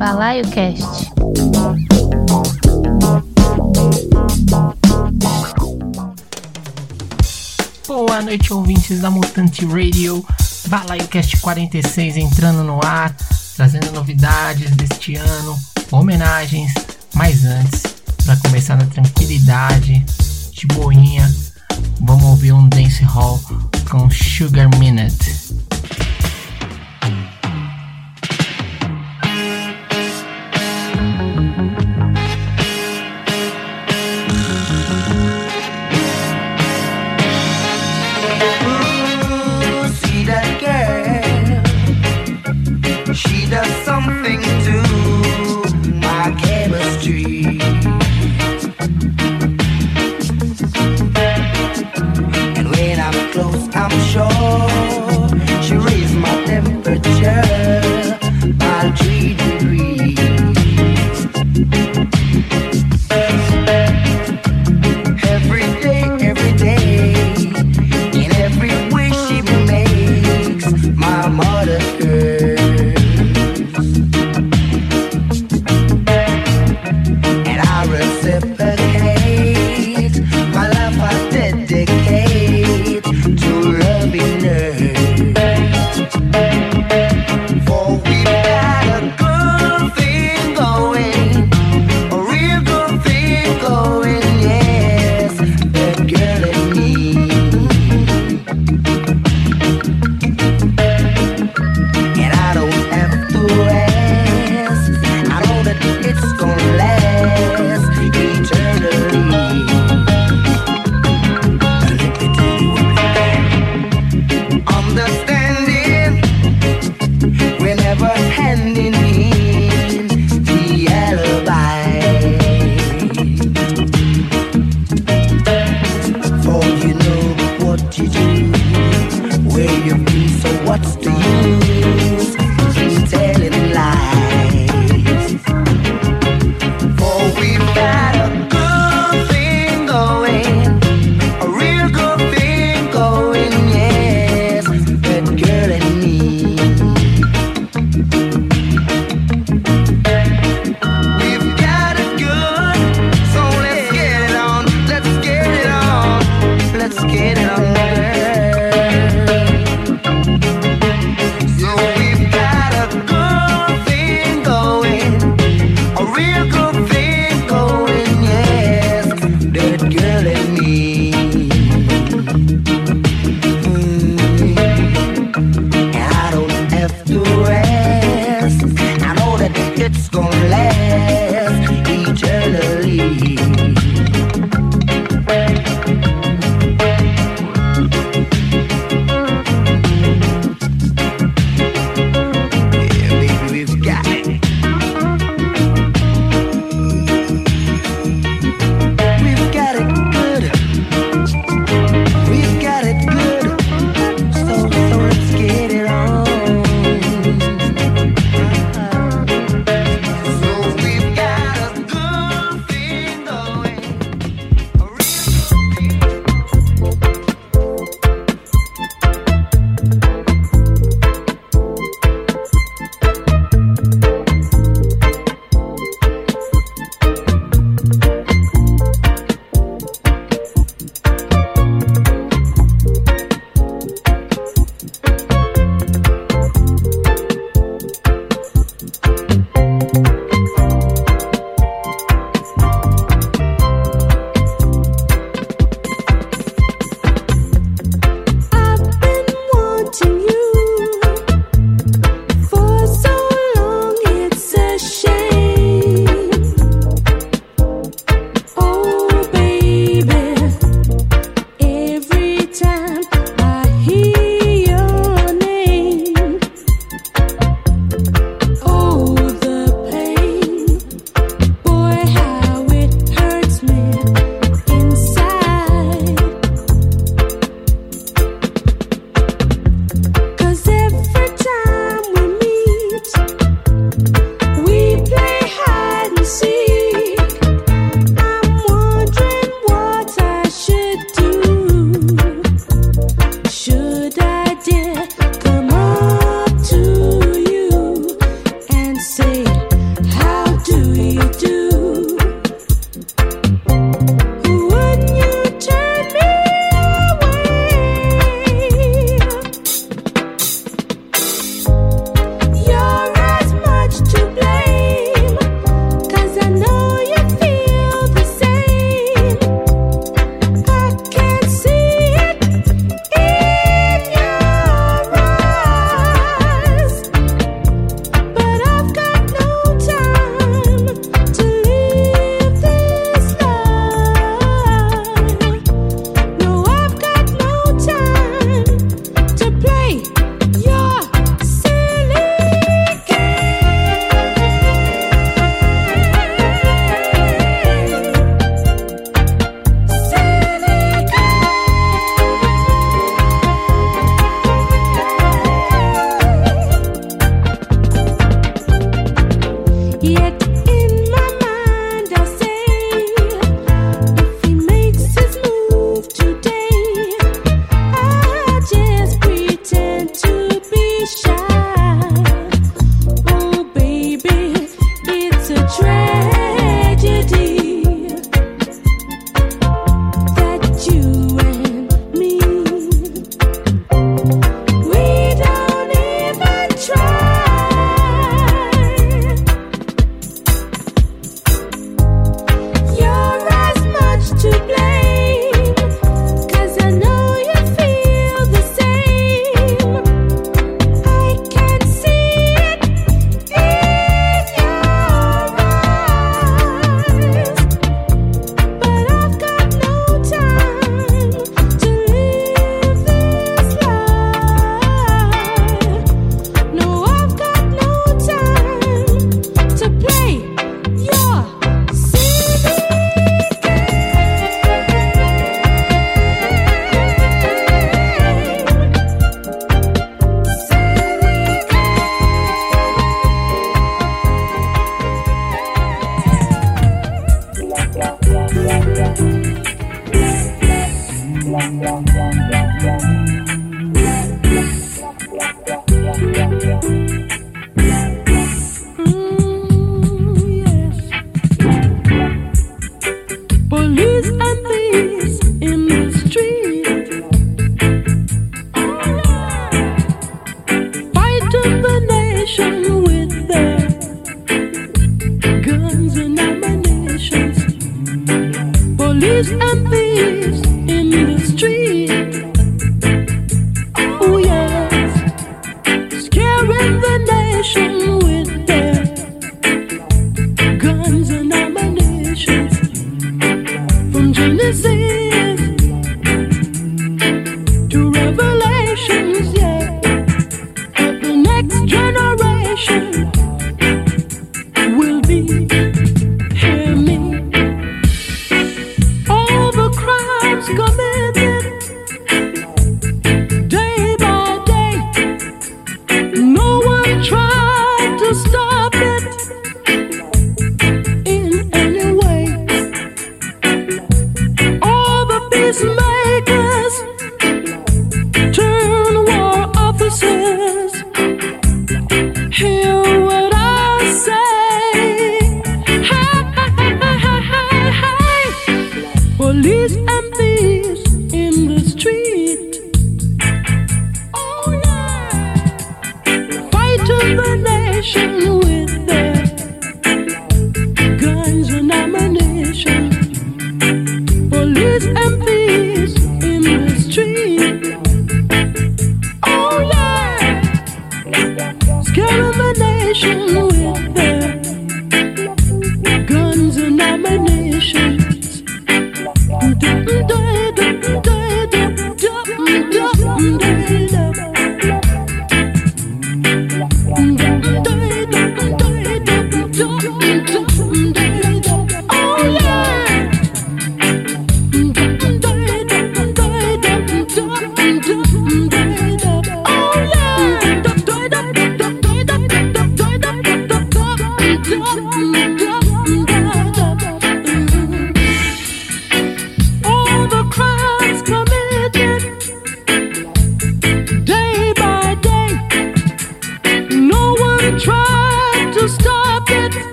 Balaio Cast. Boa noite, ouvintes da Mutante Radio. Balaio Cast 46 entrando no ar, trazendo novidades deste ano, homenagens, mas antes, para começar na tranquilidade, de boinha, vamos ouvir um dance hall com Sugar Minute.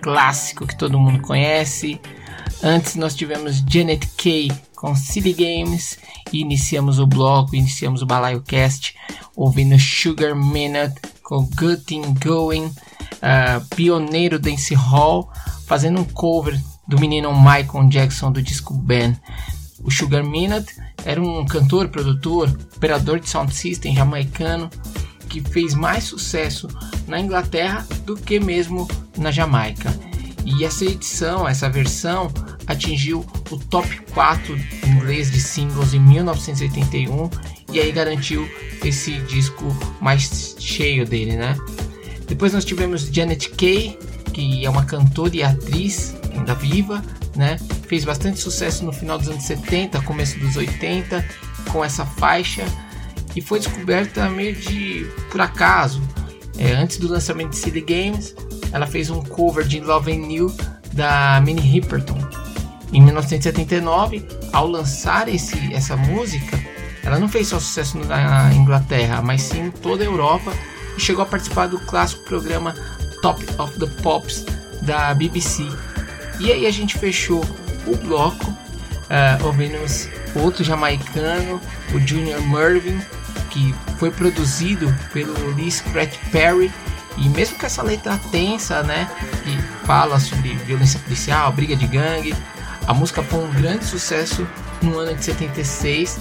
Clássico que todo mundo conhece. Antes nós tivemos Janet Kay com Silly Games e iniciamos o bloco, iniciamos o Balaio Cast ouvindo Sugar Minute com Good Thing Going, uh, pioneiro dance hall, fazendo um cover do menino Michael Jackson do disco Ben. O Sugar Minute era um cantor, produtor, operador de sound system jamaicano que fez mais sucesso na Inglaterra do que mesmo na Jamaica. E essa edição, essa versão, atingiu o top 4 inglês de singles em 1981 e aí garantiu esse disco mais cheio dele, né? Depois nós tivemos Janet Kay, que é uma cantora e atriz ainda viva, né? Fez bastante sucesso no final dos anos 70, começo dos 80 com essa faixa e foi descoberta meio de por acaso. É, antes do lançamento de CD Games, ela fez um cover de Love and You da Minnie Riperton. Em 1979, ao lançar esse, essa música, ela não fez só sucesso na Inglaterra, mas sim em toda a Europa e chegou a participar do clássico programa Top of the Pops da BBC. E aí a gente fechou o bloco, uh, ouvimos outro jamaicano, o Junior Mervyn, que foi produzido pelo Lee Scratch Perry e mesmo com essa letra tensa, né, que fala sobre violência policial, briga de gangue, a música foi um grande sucesso no ano de 76,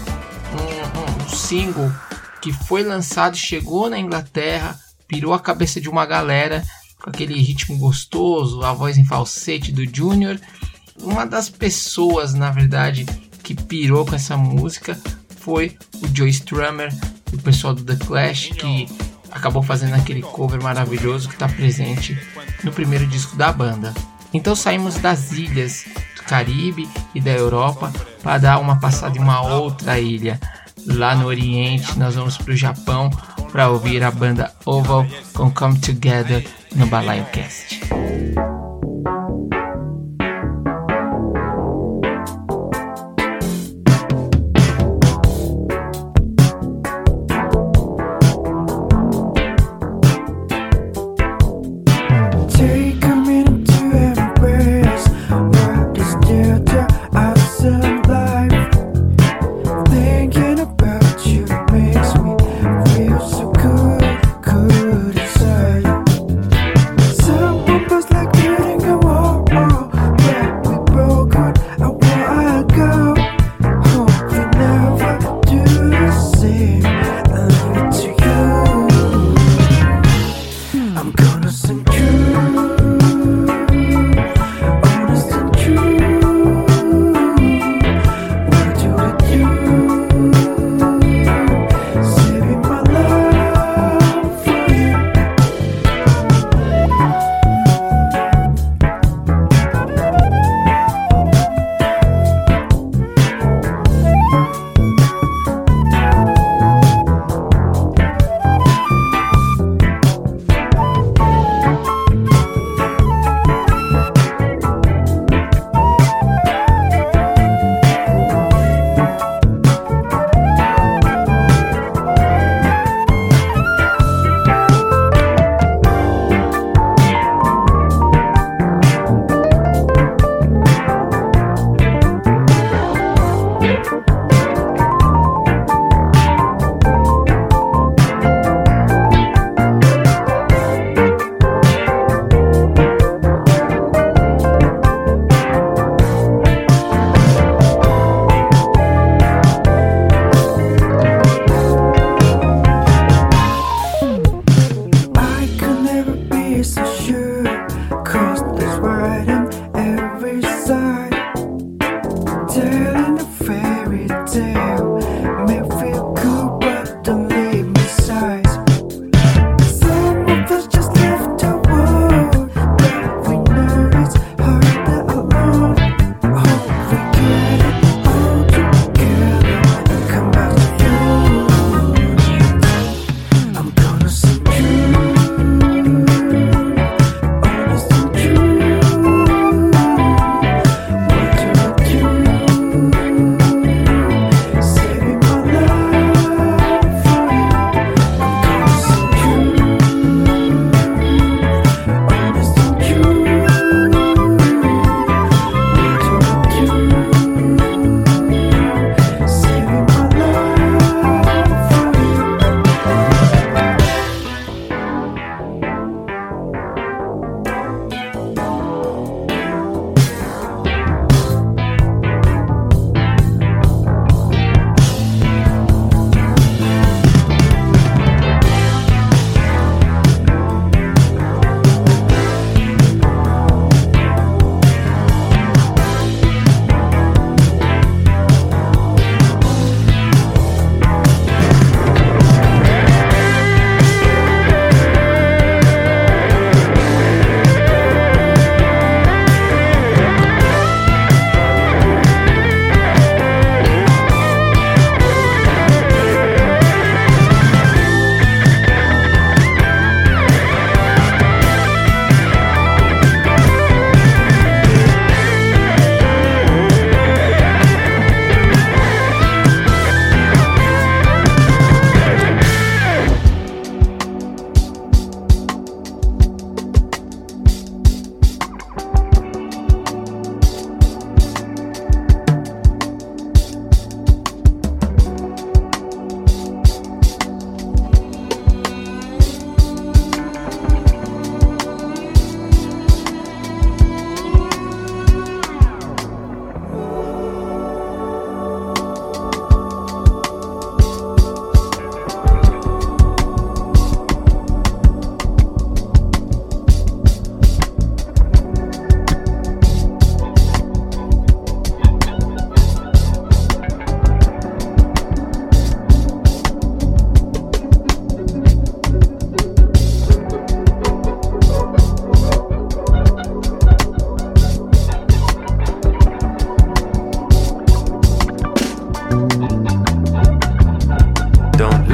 um, um, single que foi lançado, chegou na Inglaterra, pirou a cabeça de uma galera com aquele ritmo gostoso, a voz em falsete do Junior. Uma das pessoas, na verdade, que pirou com essa música foi o Joe Strummer, o pessoal do The Clash, que acabou fazendo aquele cover maravilhoso que está presente no primeiro disco da banda. Então saímos das ilhas do Caribe e da Europa para dar uma passada em uma outra ilha. Lá no Oriente, nós vamos para o Japão para ouvir a banda Oval com Come Together no Balaio Cast.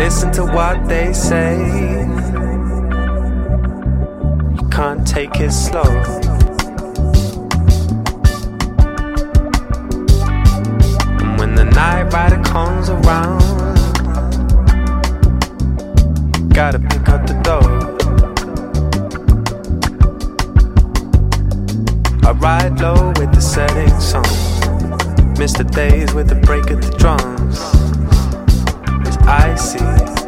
listen to what they say. You can't take it slow. And when the night rider comes around, you gotta pick up the dough. I ride low with the setting sun. Miss the days with the break of the drums. I see.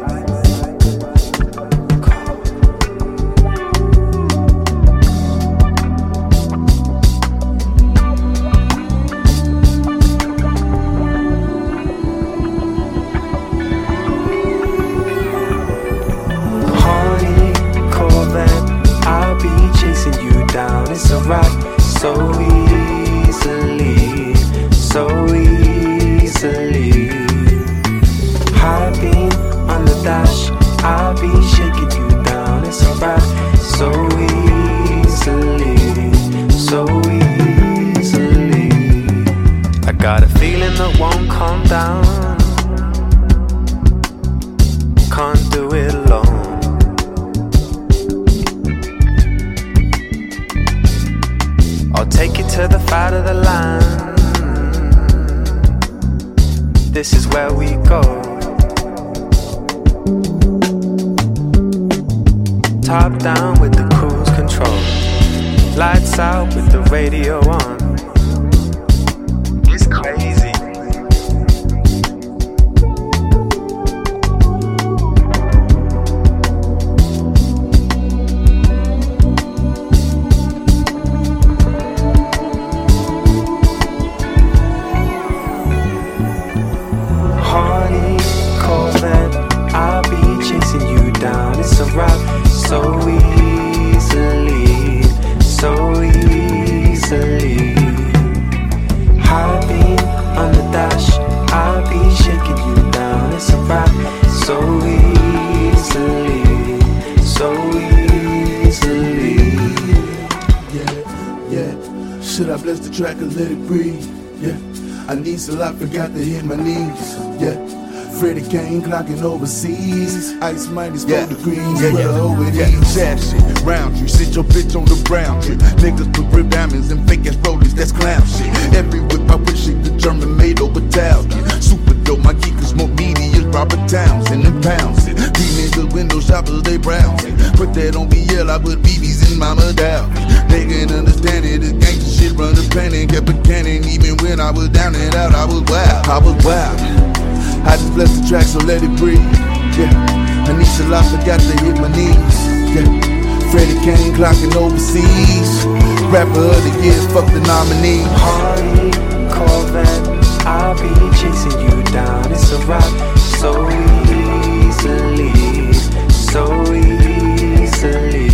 Kane clocking overseas. Ice minus four degrees. Yeah, yeah, over yeah. Chat shit, round you. Sit your bitch on the brown trip. Niggas put rib diamonds and fake ass rollers. That's clown shit. Every whip I wish it the German made over Italian. Super dope, my geekers more as Robert Townsend and pounds it. These niggas window shoppers, they browse it. Put that on BL, I put BBs in Mama Dow. They can understand it. The gangster shit run the planet. Kept a cannon even when I was down and out. I was wild. I was wild. I just bless the track, so let it breathe. Yeah, Anisha Lop forgot to hit my knees. Yeah, Freddie Kane clocking overseas. Rapper of the year, fuck the nominee. Harley, Corvette, I'll be chasing you down. It's a rock so easily, so easily.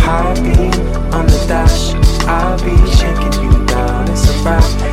Heartbeat on the dash, I'll be shaking you down. It's a rock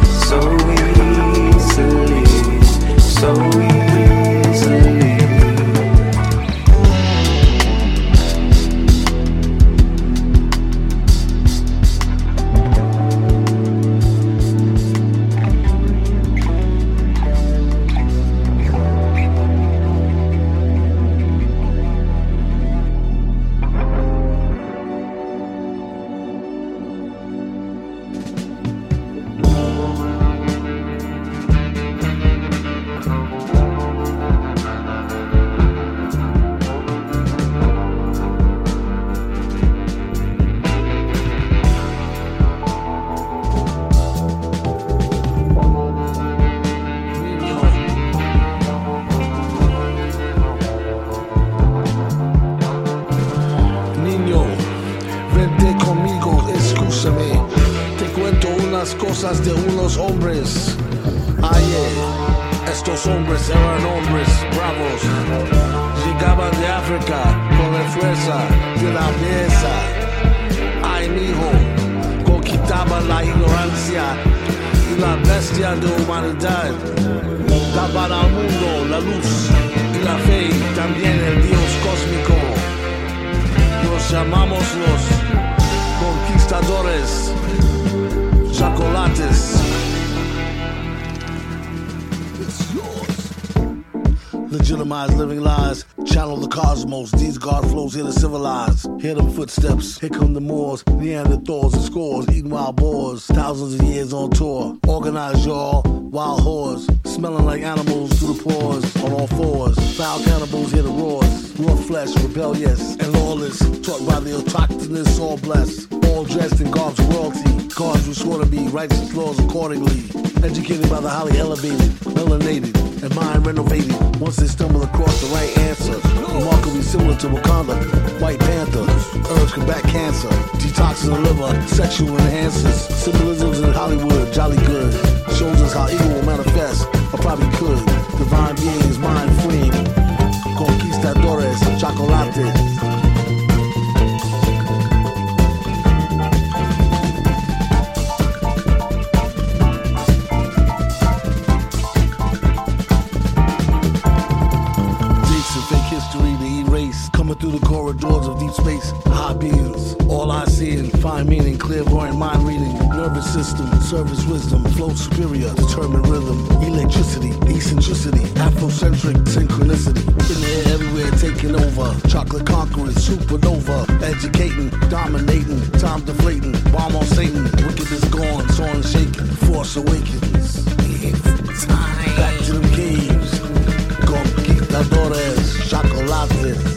renovated. Once they stumble across the right answer, remarkably similar to Wakanda, White Panther, herbs combat cancer, detoxing the liver, sexual enhancers, symbolisms in Hollywood, jolly good, shows us how evil will manifest, or probably could. Divine beings, mind freeing, conquistadores, chocolate. Clairvoyant mind reading, nervous system, service wisdom, flow superior, determined rhythm, electricity, eccentricity, Afrocentric synchronicity. In the air, everywhere taking over. Chocolate conquerors, supernova, educating, dominating, time deflating, bomb on Satan, wickedness gone, soaring shaking, force awakens. Back to them caves, conquistadores, chocolates.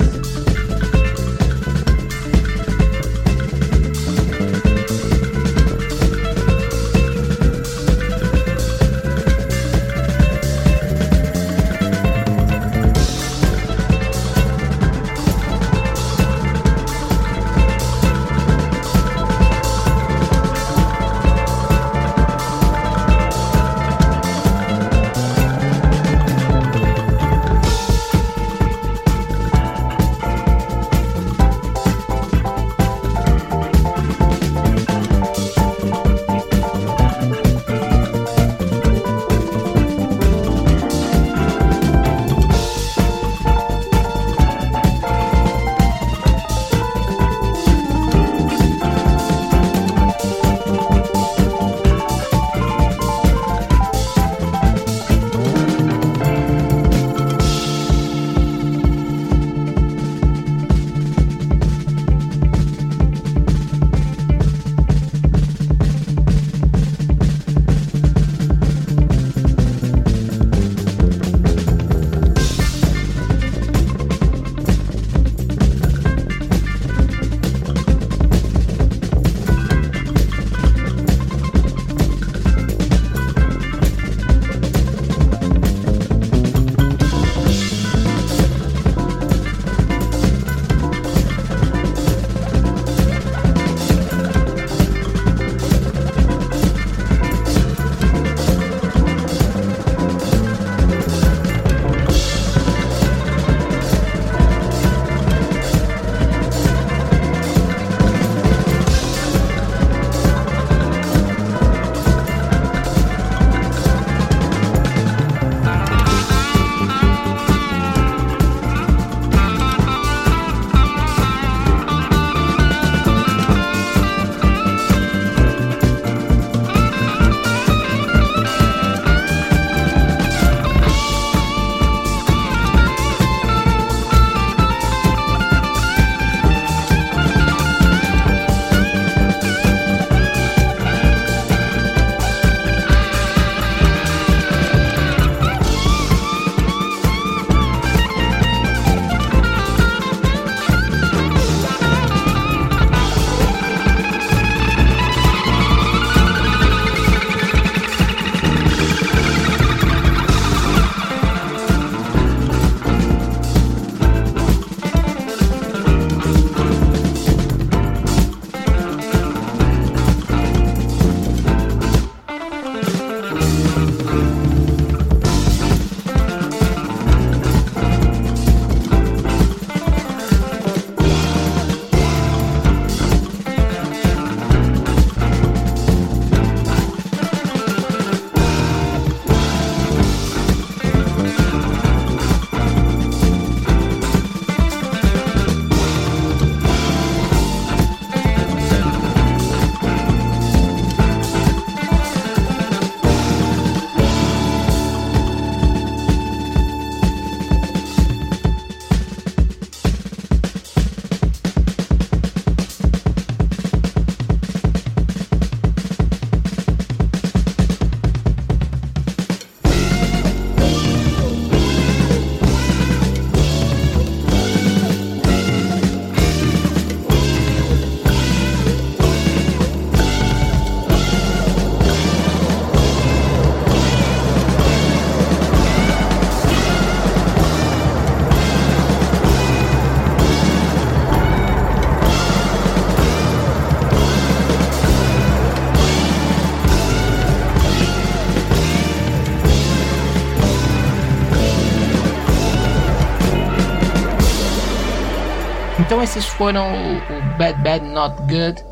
Então esses foram o, o, Bad Bad Not Good,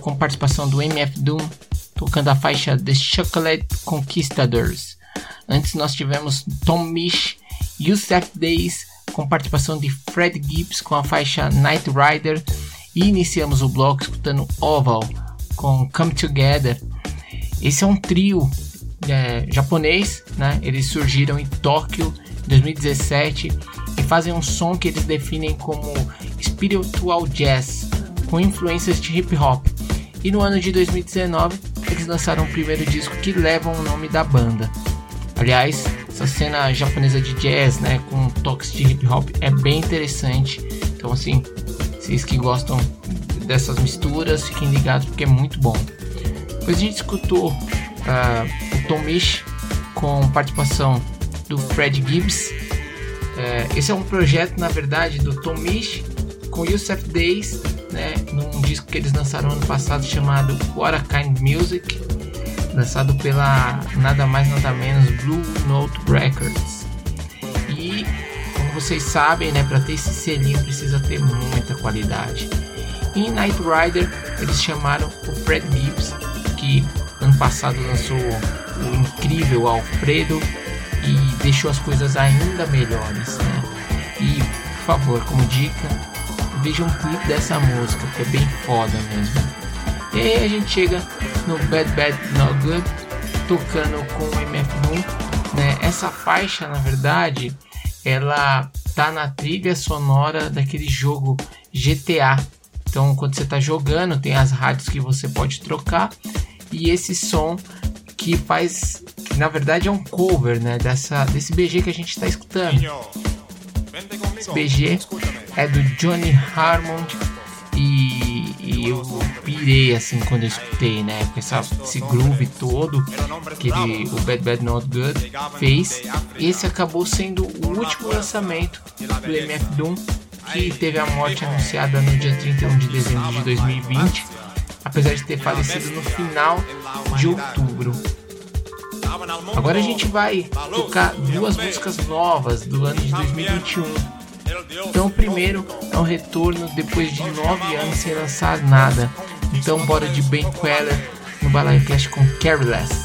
com participação do MF Doom, tocando a faixa The Chocolate Conquistadors. Antes nós tivemos Tom Misch, Youssef Days, com participação de Fred Gibbs com a faixa Night Rider. E iniciamos o bloco escutando Oval com Come Together. Esse é um trio é, japonês, né? Eles surgiram em Tóquio em 2017 e fazem um som que eles definem como spiritual jazz, com influências de hip hop. E no ano de 2019 eles lançaram o primeiro disco que leva o nome da banda. Aliás, essa cena japonesa de jazz, né, com toques de hip hop é bem interessante. Então assim, vocês que gostam dessas misturas, fiquem ligados porque é muito bom. Depois a gente escutou uh, o Tomish com participação do Fred Gibbs. Uh, esse é um projeto, na verdade, do Tomish com Yusuf Days, né, num disco que eles lançaram ano passado chamado What a Kind Music, lançado pela nada mais nada menos Blue Note Records. E como vocês sabem, né, para ter esse selinho precisa ter muita qualidade. Em Night Rider eles chamaram o Fred Gibbs, que ano passado lançou o incrível Alfredo e deixou as coisas ainda melhores, né? E por favor, como dica, veja um clipe dessa música, que é bem foda mesmo. E aí a gente chega no Bad Bad Not Good, tocando com o MF Doom. Né? Essa faixa, na verdade, ela tá na trilha sonora daquele jogo GTA. Então, quando você está jogando, tem as rádios que você pode trocar e esse som que faz, que na verdade é um cover, né, dessa desse BG que a gente está escutando. Esse BG é do Johnny Harmon e, e, eu pirei assim quando eu escutei, né? Com essa, esse groove todo que ele, o Bad Bad Not Good fez. Esse acabou sendo o último lançamento do MF Doom, que teve a morte anunciada no dia 31 de dezembro de 2020, apesar de ter falecido no final de outubro. Agora a gente vai tocar duas músicas novas do ano de 2021 então, o primeiro é um retorno depois de nove anos sem lançar nada. Então, bora de Ben Queller no Balaio Cast com Careless.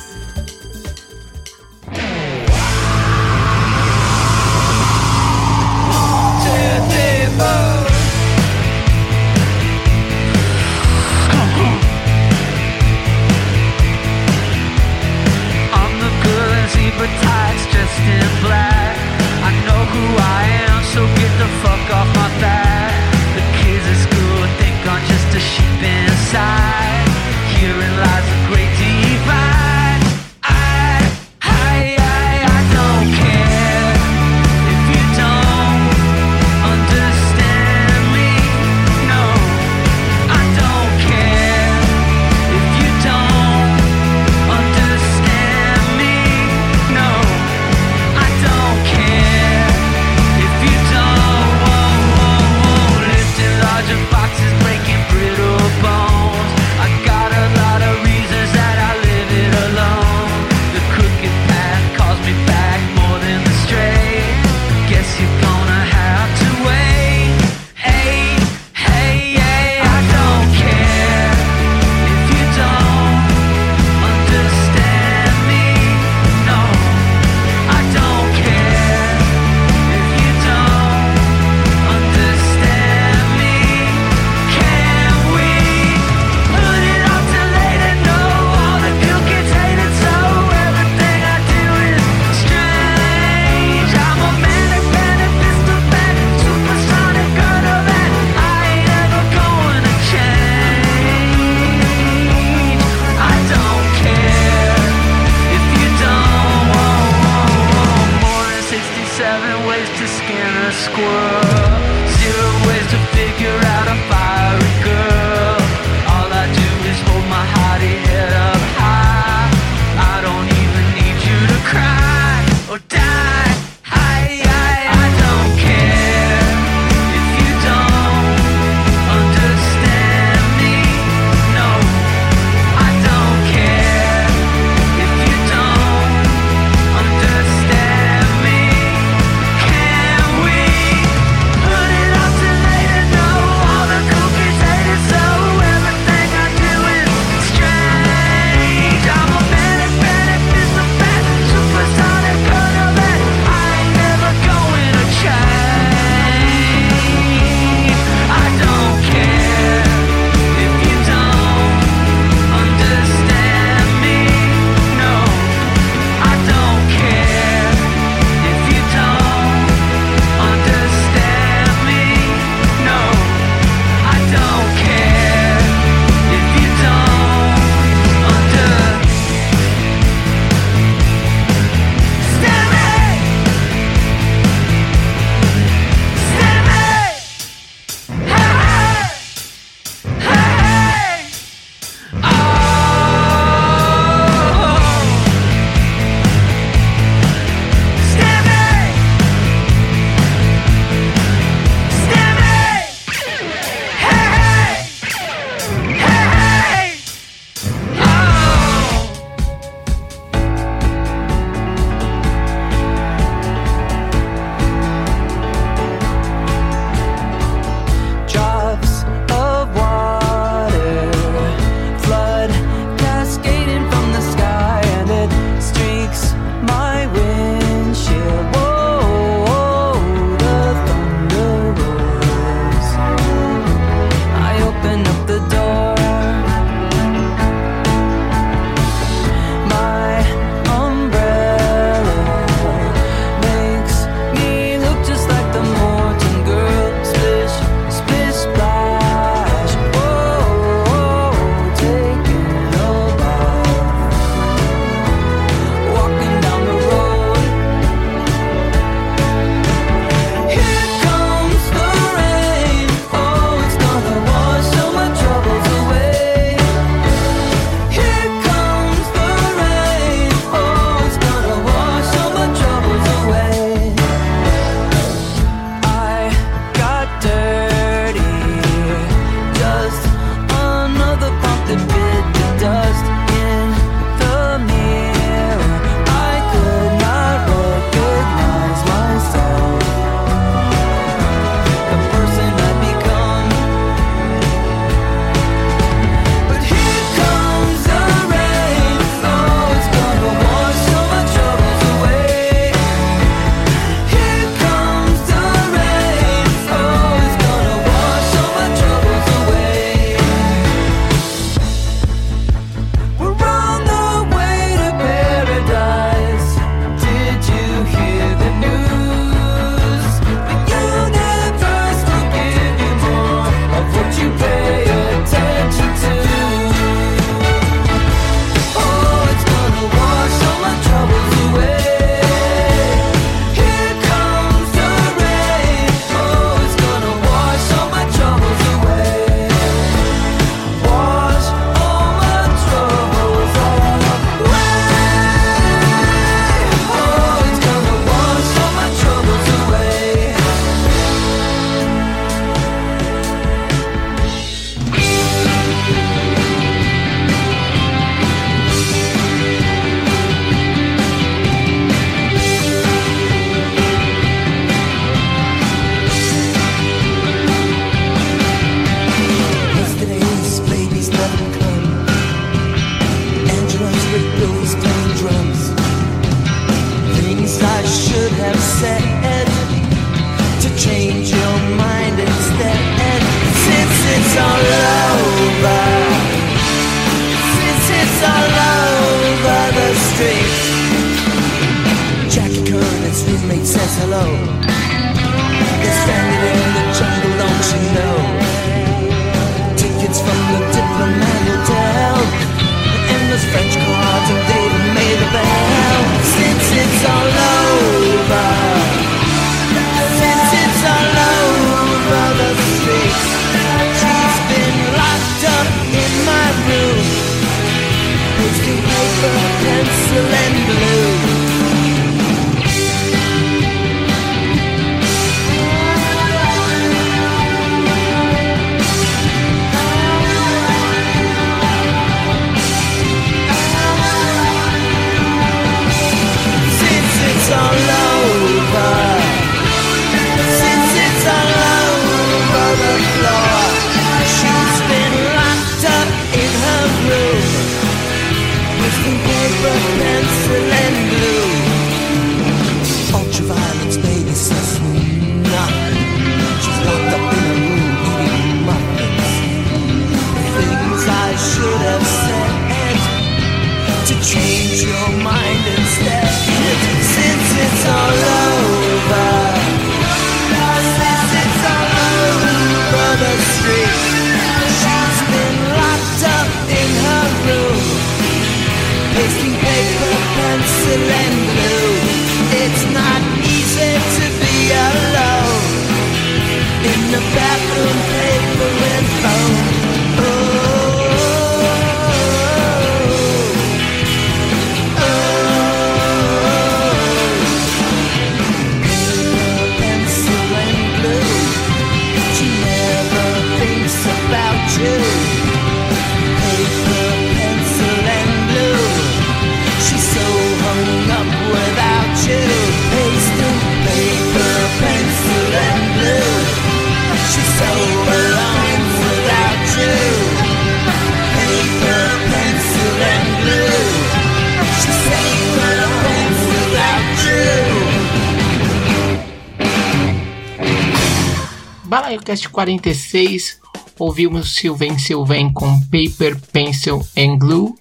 BalaioCast 46, ouvimos Sylvain Sylvain com Paper, Pencil and Glue.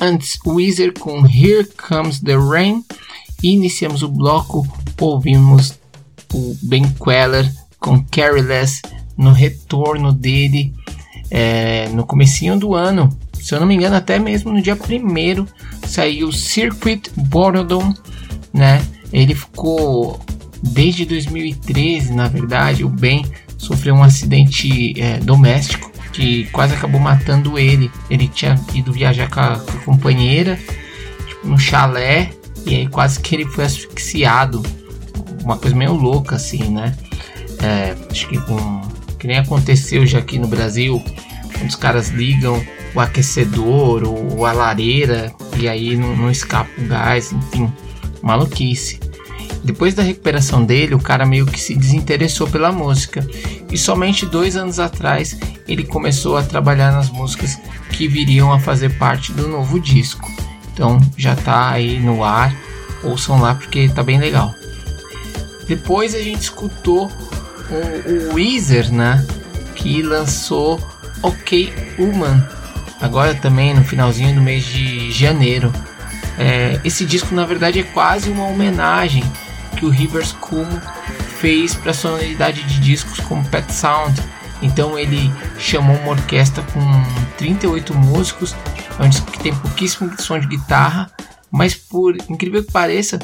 Antes, Weezer com Here Comes the Rain. E iniciamos o bloco, ouvimos o Ben Queller com Careless no retorno dele é, no comecinho do ano. Se eu não me engano, até mesmo no dia 1 saiu Circuit Boredom, né? Ele ficou desde 2013, na verdade, o Ben sofreu um acidente é, doméstico que quase acabou matando ele. Ele tinha ido viajar com a, com a companheira tipo, no chalé e aí quase que ele foi asfixiado. Uma coisa meio louca assim, né? É, acho que com que nem aconteceu já aqui no Brasil, quando os caras ligam o aquecedor ou a lareira e aí não, não escapa o gás, enfim, maluquice. Depois da recuperação dele, o cara meio que se desinteressou pela música e somente dois anos atrás ele começou a trabalhar nas músicas que viriam a fazer parte do novo disco. Então já tá aí no ar, ouçam lá porque tá bem legal. Depois a gente escutou o, o Weezer, né, que lançou OK Human, agora também no finalzinho do mês de janeiro. É, esse disco na verdade é quase uma homenagem que o Rivers Cuomo fez para a sonoridade de discos como Pet Sound. Então ele chamou uma orquestra com 38 músicos, é um disco que tem pouquíssimo som de guitarra, mas por incrível que pareça,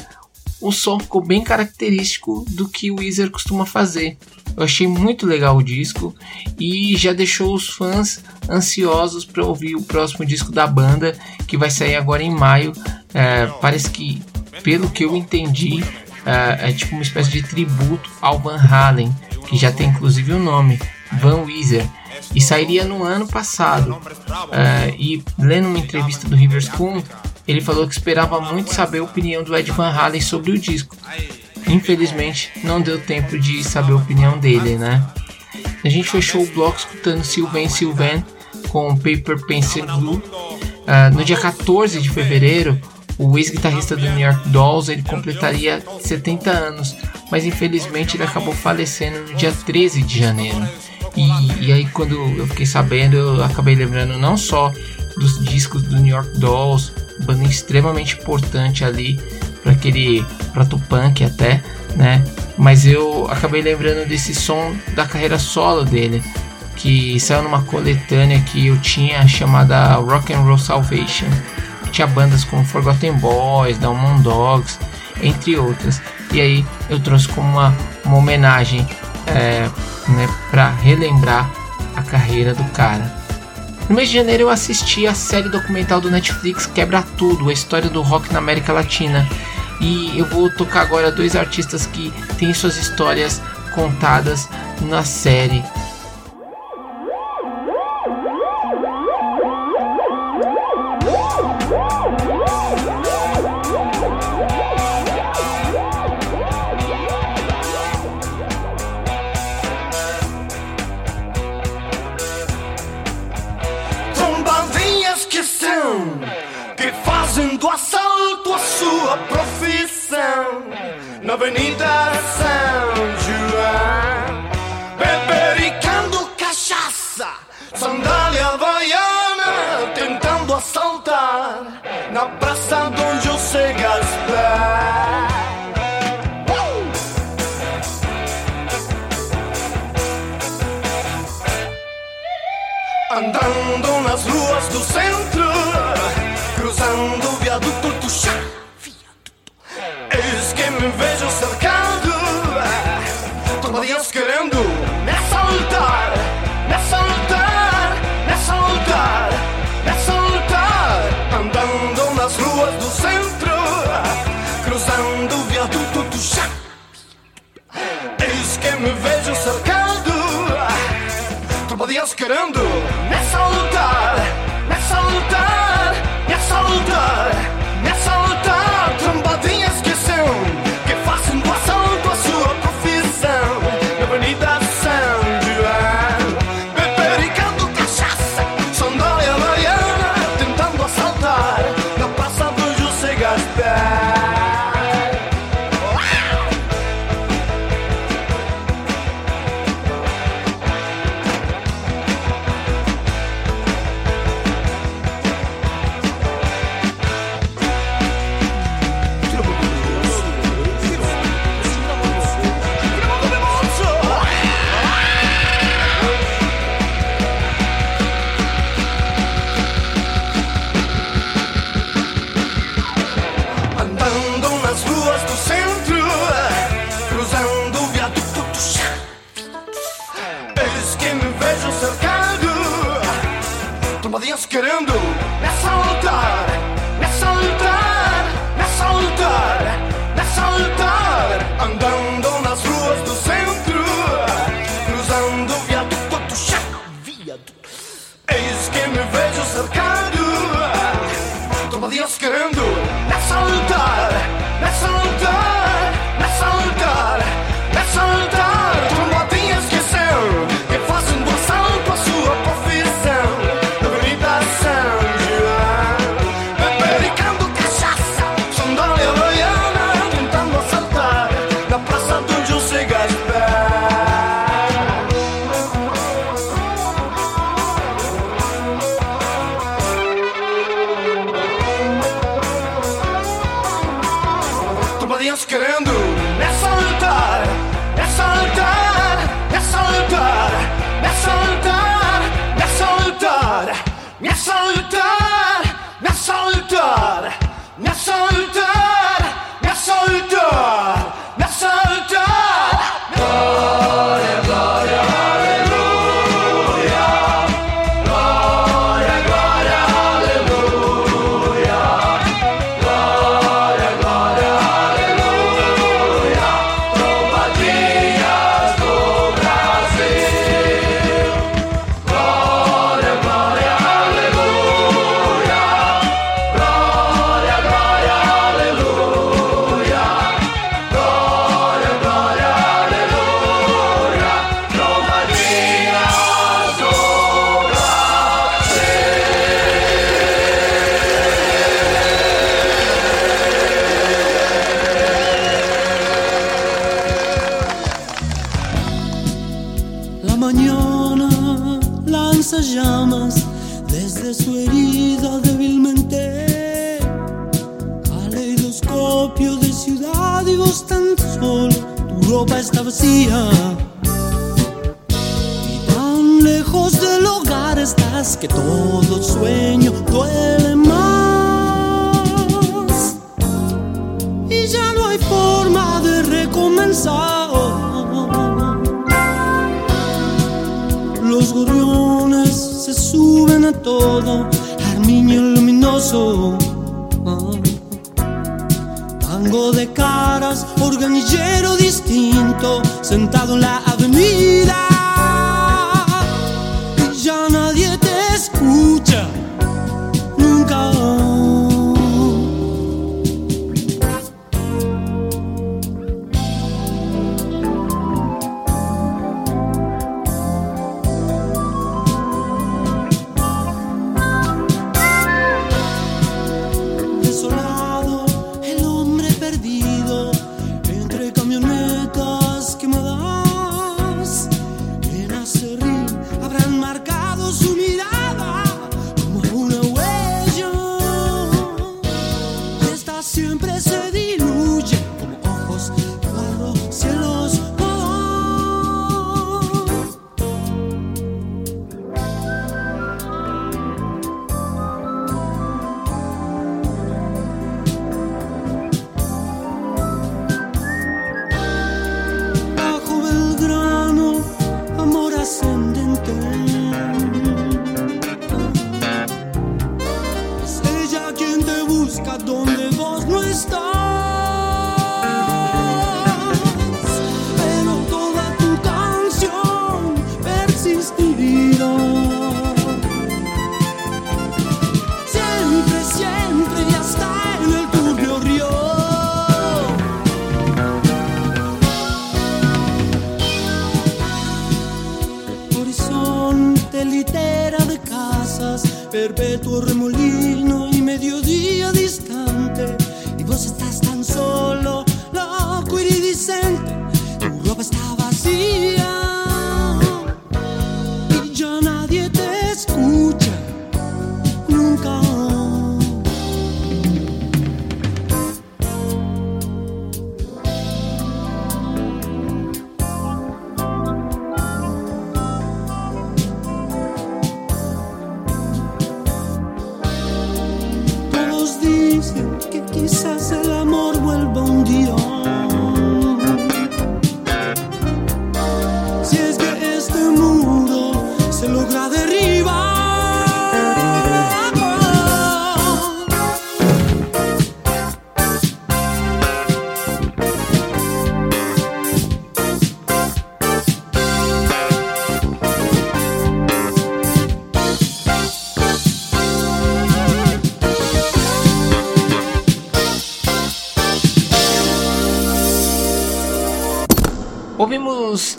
o som ficou bem característico do que o Weezer costuma fazer. Eu achei muito legal o disco e já deixou os fãs ansiosos para ouvir o próximo disco da banda que vai sair agora em maio. É, parece que, pelo que eu entendi, é, é, tipo uma espécie de tributo ao Van Halen, que já tem inclusive o nome, Van Weezer, e sairia no ano passado. É, e lendo uma entrevista do Rivers Kuhn, ele falou que esperava muito saber a opinião do Ed Van Halen sobre o disco. Infelizmente, não deu tempo de saber a opinião dele, né? A gente fechou o bloco escutando Sylvain Sylvain com Paper Pencil Glue. Uh, no dia 14 de fevereiro, o ex-guitarrista do New York Dolls ele completaria 70 anos, mas infelizmente ele acabou falecendo no dia 13 de janeiro. E, e aí quando eu fiquei sabendo, eu acabei lembrando não só dos discos do New York Dolls, banda extremamente importante ali para aquele para punk até, né? Mas eu acabei lembrando desse som da carreira solo dele, que saiu numa coletânea que eu tinha chamada Rock and Roll Salvation tinha bandas como Forgotten Boys, Down Dogs, entre outras. E aí eu trouxe como uma, uma homenagem é, né, para relembrar a carreira do cara. No mês de janeiro eu assisti a série documental do Netflix Quebra Tudo, a história do rock na América Latina. E eu vou tocar agora dois artistas que têm suas histórias contadas na série.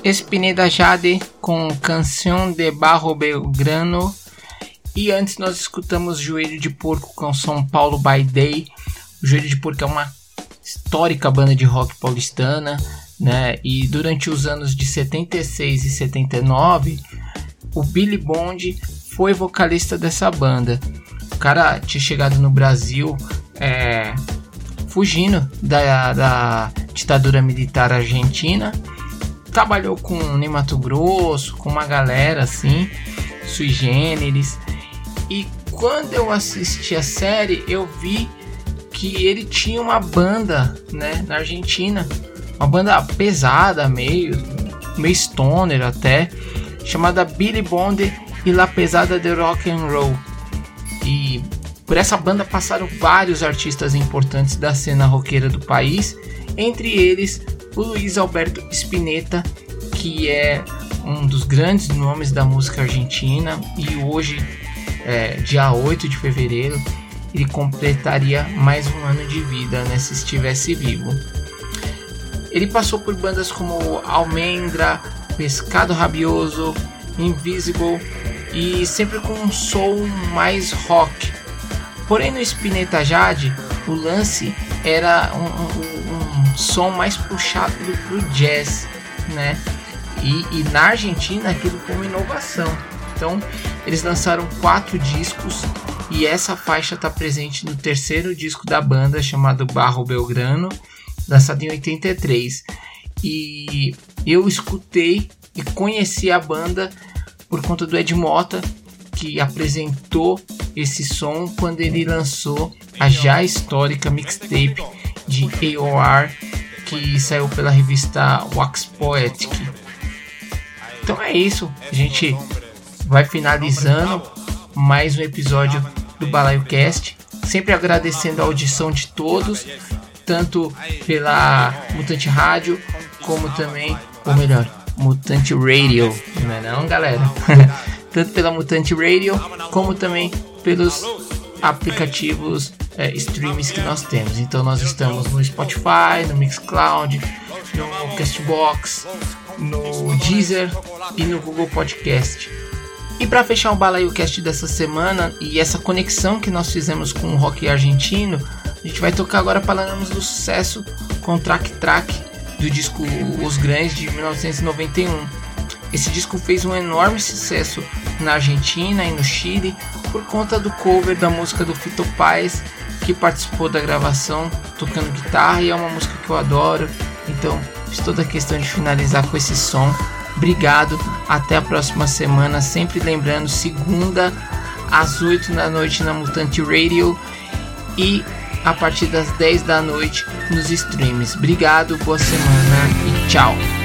Espineda Jade com Canção de Barro Belgrano e antes nós escutamos Joelho de Porco com São Paulo by Day. O Joelho de Porco é uma histórica banda de rock paulistana, né? E durante os anos de 76 e 79, o Billy Bond foi vocalista dessa banda. O cara tinha chegado no Brasil é, fugindo da, da ditadura militar argentina trabalhou com Ney Mato Grosso, com uma galera assim, sui generis. E quando eu assisti a série, eu vi que ele tinha uma banda, né, na Argentina, uma banda pesada, meio, meio stoner até, chamada Billy Bond e La Pesada de Rock and Roll. E por essa banda passaram vários artistas importantes da cena roqueira do país, entre eles o Luiz Alberto Spinetta, que é um dos grandes nomes da música argentina e hoje, é, dia 8 de fevereiro, ele completaria mais um ano de vida né, se estivesse vivo. Ele passou por bandas como Almendra, Pescado Rabioso, Invisible e sempre com um som mais rock. Porém no Spinetta Jade, o lance era um, um, som mais puxado pro jazz, né? E, e, na Argentina aquilo foi uma inovação. Então eles lançaram quatro discos E essa faixa está presente no terceiro disco da banda, chamado Barro Belgrano, lançado em 83. E eu escutei e conheci a banda por conta do Ed Mota, que apresentou esse som quando ele lançou a já histórica mixtape de AOR que saiu pela revista Wax Poetic. Então é isso, a gente vai finalizando mais um episódio do Balaio Cast, sempre agradecendo a audição de todos, tanto pela Mutante Rádio como também, ou melhor, Mutante Radio, não é não, galera? tanto pela Mutante Radio como também pelos aplicativos é, streams que nós temos. Então nós estamos no Spotify, no Mixcloud, no Castbox, no Deezer e no Google Podcast. E para fechar o Balaio Cast dessa semana e essa conexão que nós fizemos com o rock argentino, a gente vai tocar agora falando do sucesso com Track Track do disco Os Grandes de 1991. Esse disco fez um enorme sucesso na Argentina e no Chile por conta do cover da música do Fito Paz, que participou da gravação tocando guitarra e é uma música que eu adoro. Então, fiz toda a questão de finalizar com esse som. Obrigado, até a próxima semana. Sempre lembrando, segunda às 8 da noite na Mutante Radio e a partir das 10 da noite nos streams. Obrigado, boa semana e tchau.